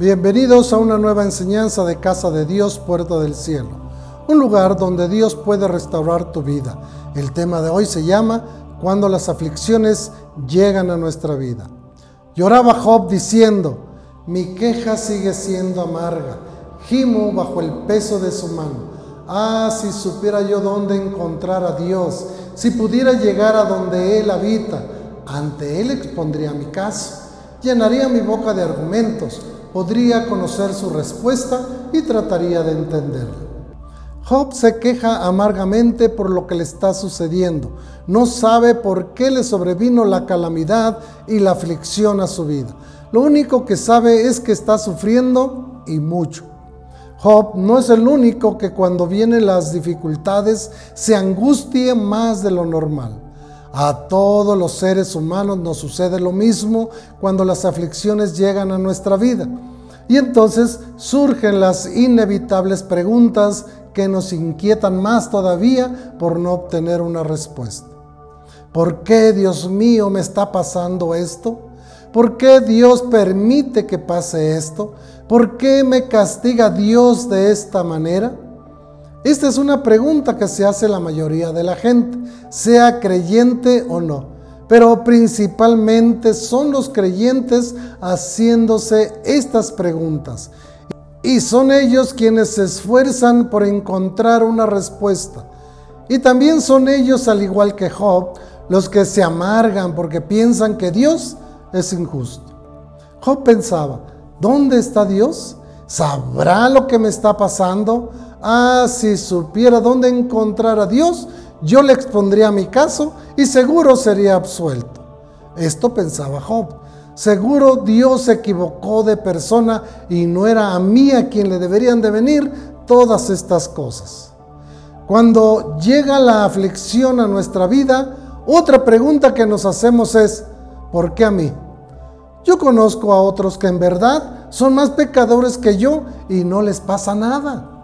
Bienvenidos a una nueva enseñanza de Casa de Dios, Puerta del Cielo, un lugar donde Dios puede restaurar tu vida. El tema de hoy se llama Cuando las aflicciones llegan a nuestra vida. Lloraba Job diciendo, mi queja sigue siendo amarga, gimo bajo el peso de su mano. Ah, si supiera yo dónde encontrar a Dios, si pudiera llegar a donde Él habita, ante Él expondría mi caso, llenaría mi boca de argumentos podría conocer su respuesta y trataría de entenderla. Job se queja amargamente por lo que le está sucediendo. No sabe por qué le sobrevino la calamidad y la aflicción a su vida. Lo único que sabe es que está sufriendo y mucho. Job no es el único que cuando vienen las dificultades se angustie más de lo normal. A todos los seres humanos nos sucede lo mismo cuando las aflicciones llegan a nuestra vida. Y entonces surgen las inevitables preguntas que nos inquietan más todavía por no obtener una respuesta. ¿Por qué, Dios mío, me está pasando esto? ¿Por qué Dios permite que pase esto? ¿Por qué me castiga Dios de esta manera? Esta es una pregunta que se hace la mayoría de la gente, sea creyente o no. Pero principalmente son los creyentes haciéndose estas preguntas. Y son ellos quienes se esfuerzan por encontrar una respuesta. Y también son ellos, al igual que Job, los que se amargan porque piensan que Dios es injusto. Job pensaba, ¿dónde está Dios? ¿Sabrá lo que me está pasando? Ah, si supiera dónde encontrar a Dios, yo le expondría mi caso y seguro sería absuelto. Esto pensaba Job. Seguro Dios se equivocó de persona y no era a mí a quien le deberían de venir todas estas cosas. Cuando llega la aflicción a nuestra vida, otra pregunta que nos hacemos es, ¿por qué a mí? Yo conozco a otros que en verdad son más pecadores que yo y no les pasa nada.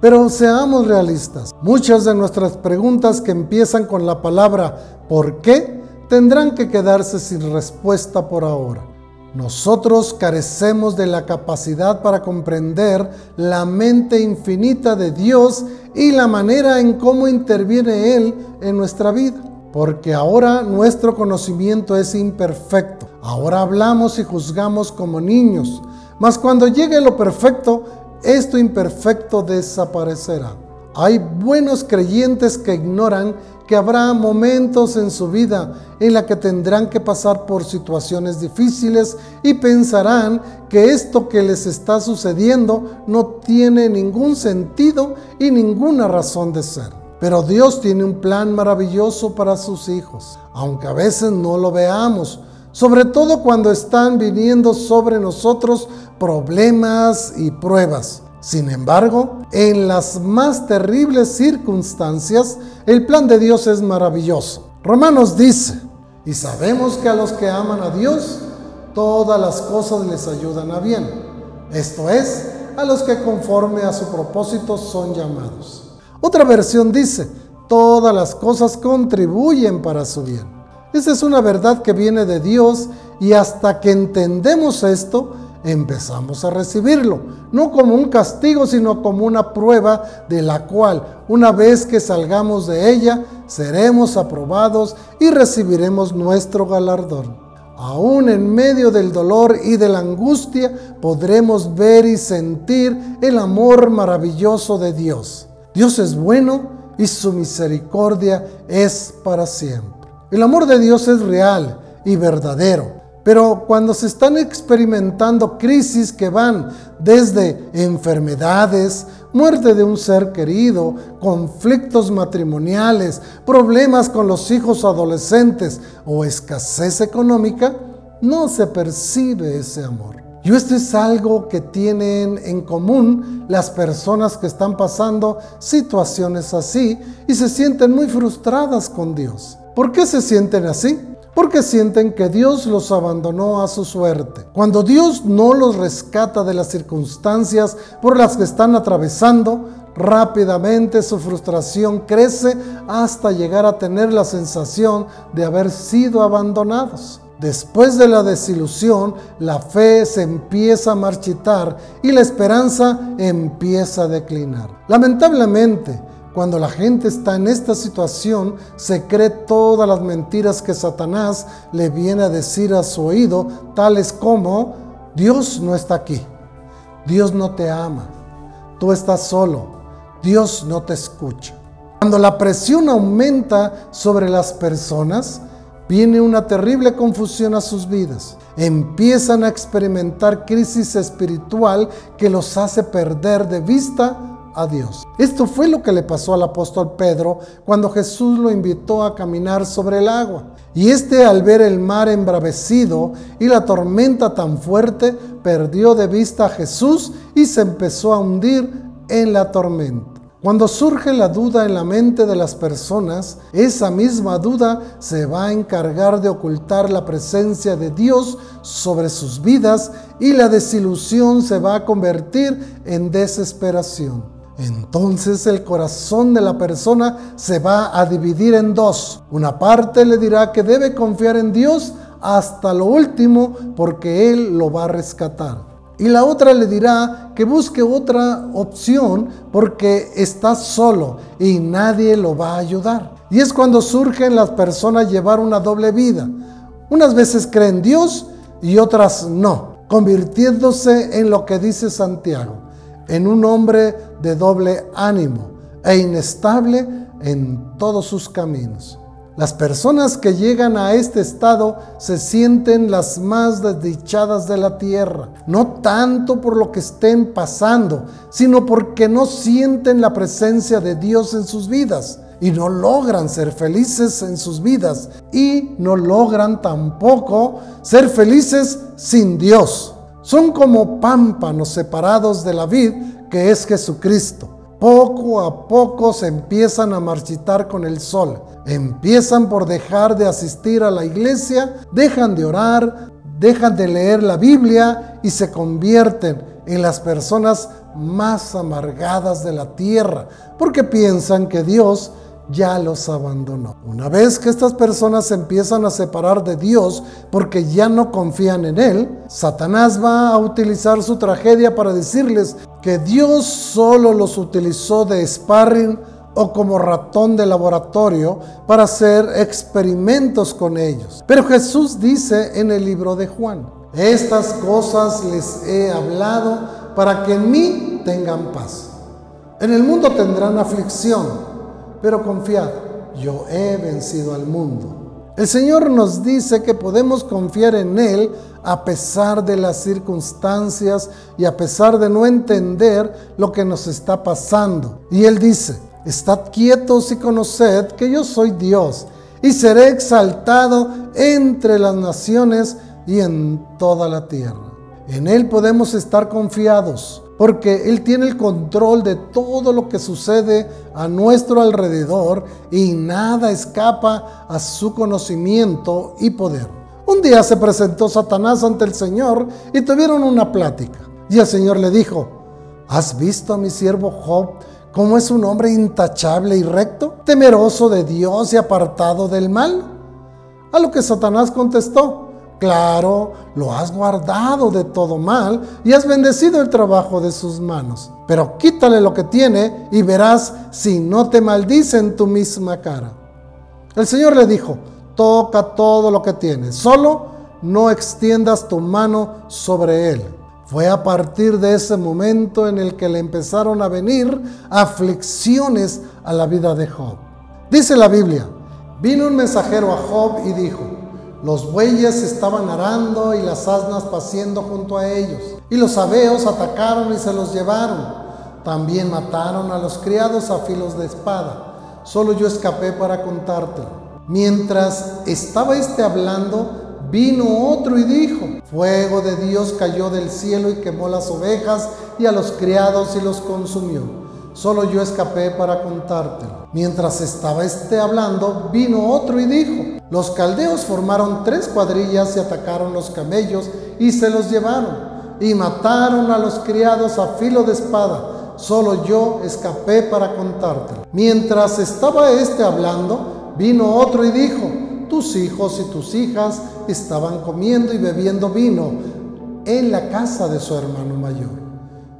Pero seamos realistas. Muchas de nuestras preguntas que empiezan con la palabra ¿por qué? tendrán que quedarse sin respuesta por ahora. Nosotros carecemos de la capacidad para comprender la mente infinita de Dios y la manera en cómo interviene Él en nuestra vida. Porque ahora nuestro conocimiento es imperfecto. Ahora hablamos y juzgamos como niños. Mas cuando llegue lo perfecto, esto imperfecto desaparecerá. Hay buenos creyentes que ignoran que habrá momentos en su vida en la que tendrán que pasar por situaciones difíciles y pensarán que esto que les está sucediendo no tiene ningún sentido y ninguna razón de ser. Pero Dios tiene un plan maravilloso para sus hijos, aunque a veces no lo veamos, sobre todo cuando están viniendo sobre nosotros problemas y pruebas. Sin embargo, en las más terribles circunstancias, el plan de Dios es maravilloso. Romanos dice, y sabemos que a los que aman a Dios, todas las cosas les ayudan a bien. Esto es, a los que conforme a su propósito son llamados. Otra versión dice, todas las cosas contribuyen para su bien. Esa es una verdad que viene de Dios y hasta que entendemos esto, empezamos a recibirlo, no como un castigo, sino como una prueba de la cual, una vez que salgamos de ella, seremos aprobados y recibiremos nuestro galardón. Aún en medio del dolor y de la angustia podremos ver y sentir el amor maravilloso de Dios. Dios es bueno y su misericordia es para siempre. El amor de Dios es real y verdadero. Pero cuando se están experimentando crisis que van desde enfermedades, muerte de un ser querido, conflictos matrimoniales, problemas con los hijos adolescentes o escasez económica, no se percibe ese amor. Y esto es algo que tienen en común las personas que están pasando situaciones así y se sienten muy frustradas con Dios. ¿Por qué se sienten así? porque sienten que Dios los abandonó a su suerte. Cuando Dios no los rescata de las circunstancias por las que están atravesando, rápidamente su frustración crece hasta llegar a tener la sensación de haber sido abandonados. Después de la desilusión, la fe se empieza a marchitar y la esperanza empieza a declinar. Lamentablemente, cuando la gente está en esta situación, se cree todas las mentiras que Satanás le viene a decir a su oído, tales como, Dios no está aquí, Dios no te ama, tú estás solo, Dios no te escucha. Cuando la presión aumenta sobre las personas, viene una terrible confusión a sus vidas. Empiezan a experimentar crisis espiritual que los hace perder de vista Esto fue lo que le pasó al apóstol Pedro cuando Jesús lo invitó a caminar sobre el agua. Y este al ver el mar embravecido y la tormenta tan fuerte, perdió de vista a Jesús y se empezó a hundir en la tormenta. Cuando surge la duda en la mente de las personas, esa misma duda se va a encargar de ocultar la presencia de Dios sobre sus vidas y la desilusión se va a convertir en desesperación. Entonces el corazón de la persona se va a dividir en dos. Una parte le dirá que debe confiar en Dios hasta lo último porque Él lo va a rescatar. Y la otra le dirá que busque otra opción porque está solo y nadie lo va a ayudar. Y es cuando surgen las personas llevar una doble vida. Unas veces creen Dios y otras no, convirtiéndose en lo que dice Santiago, en un hombre de doble ánimo e inestable en todos sus caminos. Las personas que llegan a este estado se sienten las más desdichadas de la tierra, no tanto por lo que estén pasando, sino porque no sienten la presencia de Dios en sus vidas y no logran ser felices en sus vidas y no logran tampoco ser felices sin Dios. Son como pámpanos separados de la vid que es Jesucristo poco a poco se empiezan a marchitar con el sol. Empiezan por dejar de asistir a la iglesia, dejan de orar, dejan de leer la Biblia y se convierten en las personas más amargadas de la tierra, porque piensan que Dios ya los abandonó. Una vez que estas personas se empiezan a separar de Dios porque ya no confían en Él, Satanás va a utilizar su tragedia para decirles que Dios solo los utilizó de sparring o como ratón de laboratorio para hacer experimentos con ellos. Pero Jesús dice en el libro de Juan, estas cosas les he hablado para que en mí tengan paz. En el mundo tendrán aflicción pero confiad, yo he vencido al mundo. El Señor nos dice que podemos confiar en Él a pesar de las circunstancias y a pesar de no entender lo que nos está pasando. Y Él dice, estad quietos y conoced que yo soy Dios y seré exaltado entre las naciones y en toda la tierra. En Él podemos estar confiados porque Él tiene el control de todo lo que sucede a nuestro alrededor y nada escapa a su conocimiento y poder. Un día se presentó Satanás ante el Señor y tuvieron una plática. Y el Señor le dijo, ¿has visto a mi siervo Job cómo es un hombre intachable y recto, temeroso de Dios y apartado del mal? A lo que Satanás contestó, Claro, lo has guardado de todo mal y has bendecido el trabajo de sus manos. Pero quítale lo que tiene y verás si no te maldice en tu misma cara. El Señor le dijo, toca todo lo que tienes, solo no extiendas tu mano sobre él. Fue a partir de ese momento en el que le empezaron a venir aflicciones a la vida de Job. Dice la Biblia, vino un mensajero a Job y dijo, los bueyes estaban arando y las asnas paciendo junto a ellos. Y los abeos atacaron y se los llevaron. También mataron a los criados a filos de espada. Solo yo escapé para contártelo. Mientras estaba este hablando, vino otro y dijo, fuego de Dios cayó del cielo y quemó las ovejas y a los criados y los consumió. Solo yo escapé para contártelo. Mientras estaba este hablando, vino otro y dijo, los caldeos formaron tres cuadrillas y atacaron los camellos y se los llevaron y mataron a los criados a filo de espada. Solo yo escapé para contártelo. Mientras estaba este hablando, vino otro y dijo, tus hijos y tus hijas estaban comiendo y bebiendo vino en la casa de su hermano mayor.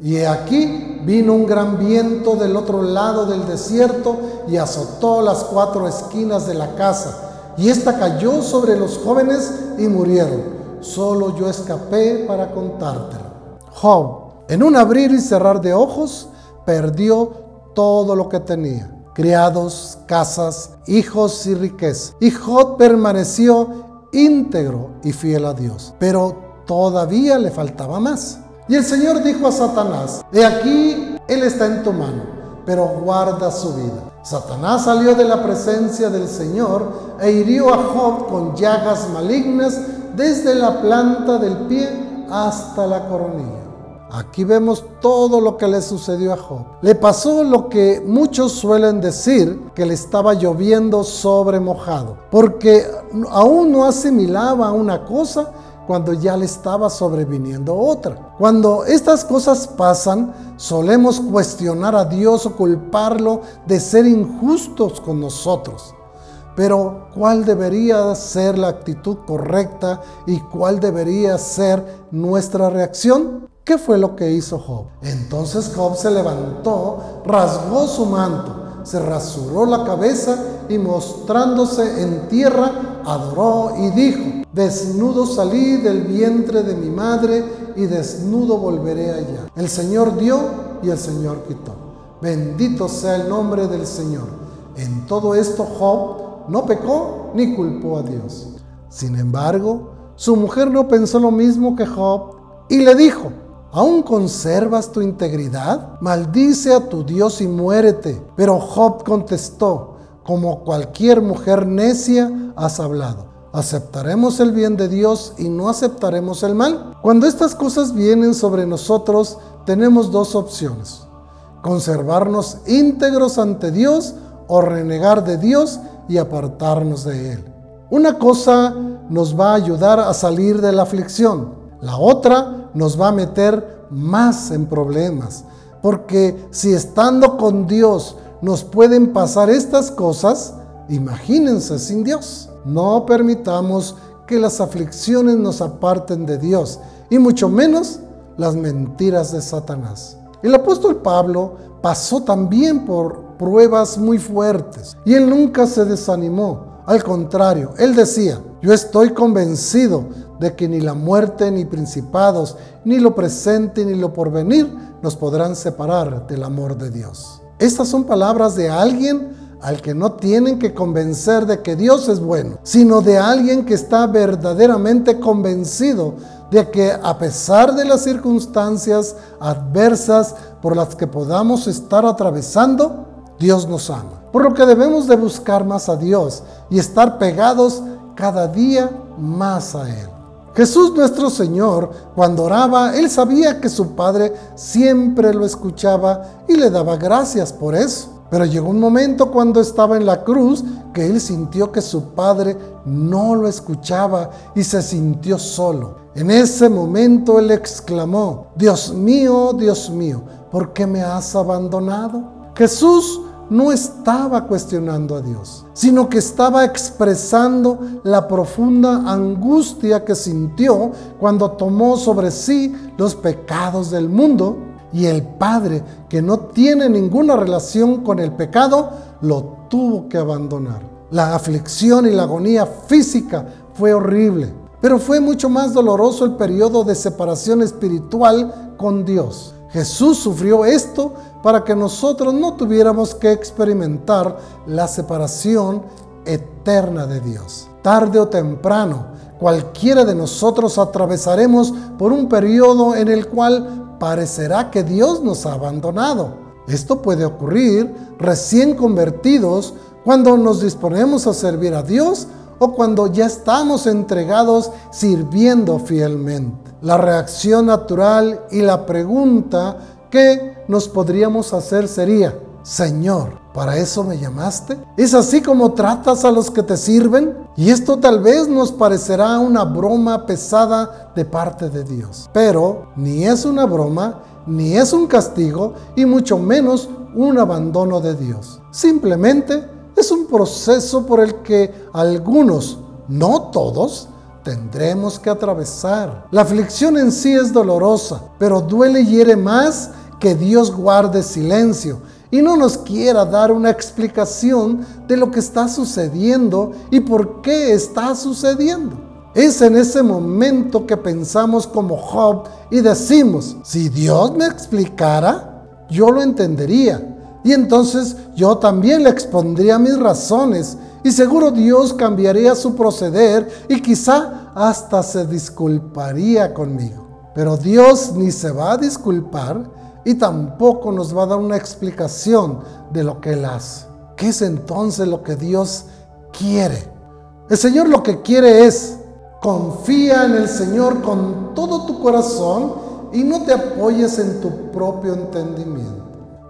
Y aquí vino un gran viento del otro lado del desierto y azotó las cuatro esquinas de la casa. Y ésta cayó sobre los jóvenes y murieron. Solo yo escapé para contártelo. Job, en un abrir y cerrar de ojos, perdió todo lo que tenía criados, casas, hijos y riqueza. Y Job permaneció íntegro y fiel a Dios. Pero todavía le faltaba más. Y el Señor dijo a Satanás, de aquí Él está en tu mano, pero guarda su vida. Satanás salió de la presencia del Señor e hirió a Job con llagas malignas desde la planta del pie hasta la coronilla. Aquí vemos todo lo que le sucedió a Job. Le pasó lo que muchos suelen decir, que le estaba lloviendo sobre mojado, porque aún no asimilaba una cosa cuando ya le estaba sobreviniendo otra. Cuando estas cosas pasan, solemos cuestionar a Dios o culparlo de ser injustos con nosotros. Pero ¿cuál debería ser la actitud correcta y cuál debería ser nuestra reacción? ¿Qué fue lo que hizo Job? Entonces Job se levantó, rasgó su manto, se rasuró la cabeza y mostrándose en tierra, adoró y dijo, desnudo salí del vientre de mi madre y desnudo volveré allá. El Señor dio y el Señor quitó. Bendito sea el nombre del Señor. En todo esto Job no pecó ni culpó a Dios. Sin embargo, su mujer no pensó lo mismo que Job y le dijo, ¿Aún conservas tu integridad? Maldice a tu Dios y muérete. Pero Job contestó, como cualquier mujer necia has hablado. ¿Aceptaremos el bien de Dios y no aceptaremos el mal? Cuando estas cosas vienen sobre nosotros, tenemos dos opciones. Conservarnos íntegros ante Dios o renegar de Dios y apartarnos de Él. Una cosa nos va a ayudar a salir de la aflicción, la otra nos va a meter más en problemas. Porque si estando con Dios nos pueden pasar estas cosas, imagínense sin Dios. No permitamos que las aflicciones nos aparten de Dios y mucho menos las mentiras de Satanás. El apóstol Pablo pasó también por pruebas muy fuertes y él nunca se desanimó. Al contrario, él decía, yo estoy convencido de que ni la muerte, ni principados, ni lo presente, ni lo porvenir nos podrán separar del amor de Dios. Estas son palabras de alguien al que no tienen que convencer de que Dios es bueno, sino de alguien que está verdaderamente convencido de que a pesar de las circunstancias adversas por las que podamos estar atravesando, Dios nos ama. Por lo que debemos de buscar más a Dios y estar pegados cada día más a Él. Jesús nuestro Señor, cuando oraba, Él sabía que su Padre siempre lo escuchaba y le daba gracias por eso. Pero llegó un momento cuando estaba en la cruz que Él sintió que su Padre no lo escuchaba y se sintió solo. En ese momento Él exclamó, Dios mío, Dios mío, ¿por qué me has abandonado? Jesús no estaba cuestionando a Dios, sino que estaba expresando la profunda angustia que sintió cuando tomó sobre sí los pecados del mundo y el Padre, que no tiene ninguna relación con el pecado, lo tuvo que abandonar. La aflicción y la agonía física fue horrible, pero fue mucho más doloroso el periodo de separación espiritual con Dios. Jesús sufrió esto para que nosotros no tuviéramos que experimentar la separación eterna de Dios. Tarde o temprano, cualquiera de nosotros atravesaremos por un periodo en el cual parecerá que Dios nos ha abandonado. Esto puede ocurrir recién convertidos cuando nos disponemos a servir a Dios o cuando ya estamos entregados sirviendo fielmente la reacción natural y la pregunta que nos podríamos hacer sería, Señor, ¿para eso me llamaste? ¿Es así como tratas a los que te sirven? Y esto tal vez nos parecerá una broma pesada de parte de Dios. Pero ni es una broma, ni es un castigo, y mucho menos un abandono de Dios. Simplemente es un proceso por el que algunos, no todos, tendremos que atravesar. La aflicción en sí es dolorosa, pero duele y hiere más que Dios guarde silencio y no nos quiera dar una explicación de lo que está sucediendo y por qué está sucediendo. Es en ese momento que pensamos como Job y decimos, si Dios me explicara, yo lo entendería. Y entonces yo también le expondría mis razones y seguro Dios cambiaría su proceder y quizá hasta se disculparía conmigo. Pero Dios ni se va a disculpar y tampoco nos va a dar una explicación de lo que Él hace. ¿Qué es entonces lo que Dios quiere? El Señor lo que quiere es confía en el Señor con todo tu corazón y no te apoyes en tu propio entendimiento.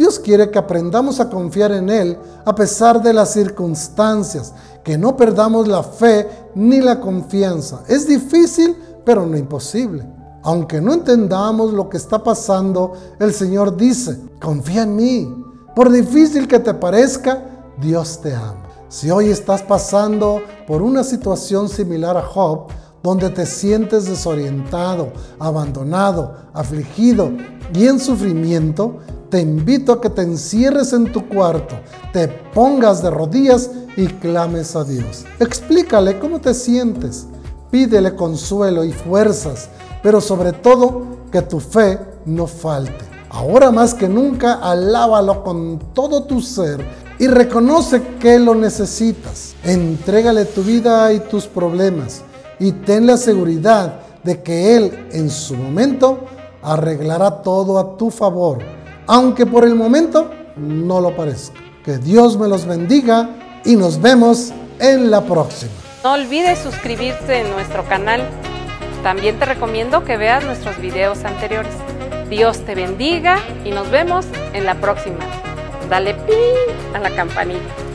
Dios quiere que aprendamos a confiar en Él a pesar de las circunstancias, que no perdamos la fe ni la confianza. Es difícil, pero no imposible. Aunque no entendamos lo que está pasando, el Señor dice, confía en mí. Por difícil que te parezca, Dios te ama. Si hoy estás pasando por una situación similar a Job, donde te sientes desorientado, abandonado, afligido y en sufrimiento, te invito a que te encierres en tu cuarto, te pongas de rodillas y clames a Dios. Explícale cómo te sientes, pídele consuelo y fuerzas pero sobre todo que tu fe no falte. Ahora más que nunca, alábalo con todo tu ser y reconoce que lo necesitas. Entrégale tu vida y tus problemas y ten la seguridad de que Él en su momento arreglará todo a tu favor, aunque por el momento no lo parezca. Que Dios me los bendiga y nos vemos en la próxima. No olvides suscribirse en nuestro canal también te recomiendo que veas nuestros videos anteriores. Dios te bendiga y nos vemos en la próxima. Dale pi a la campanita.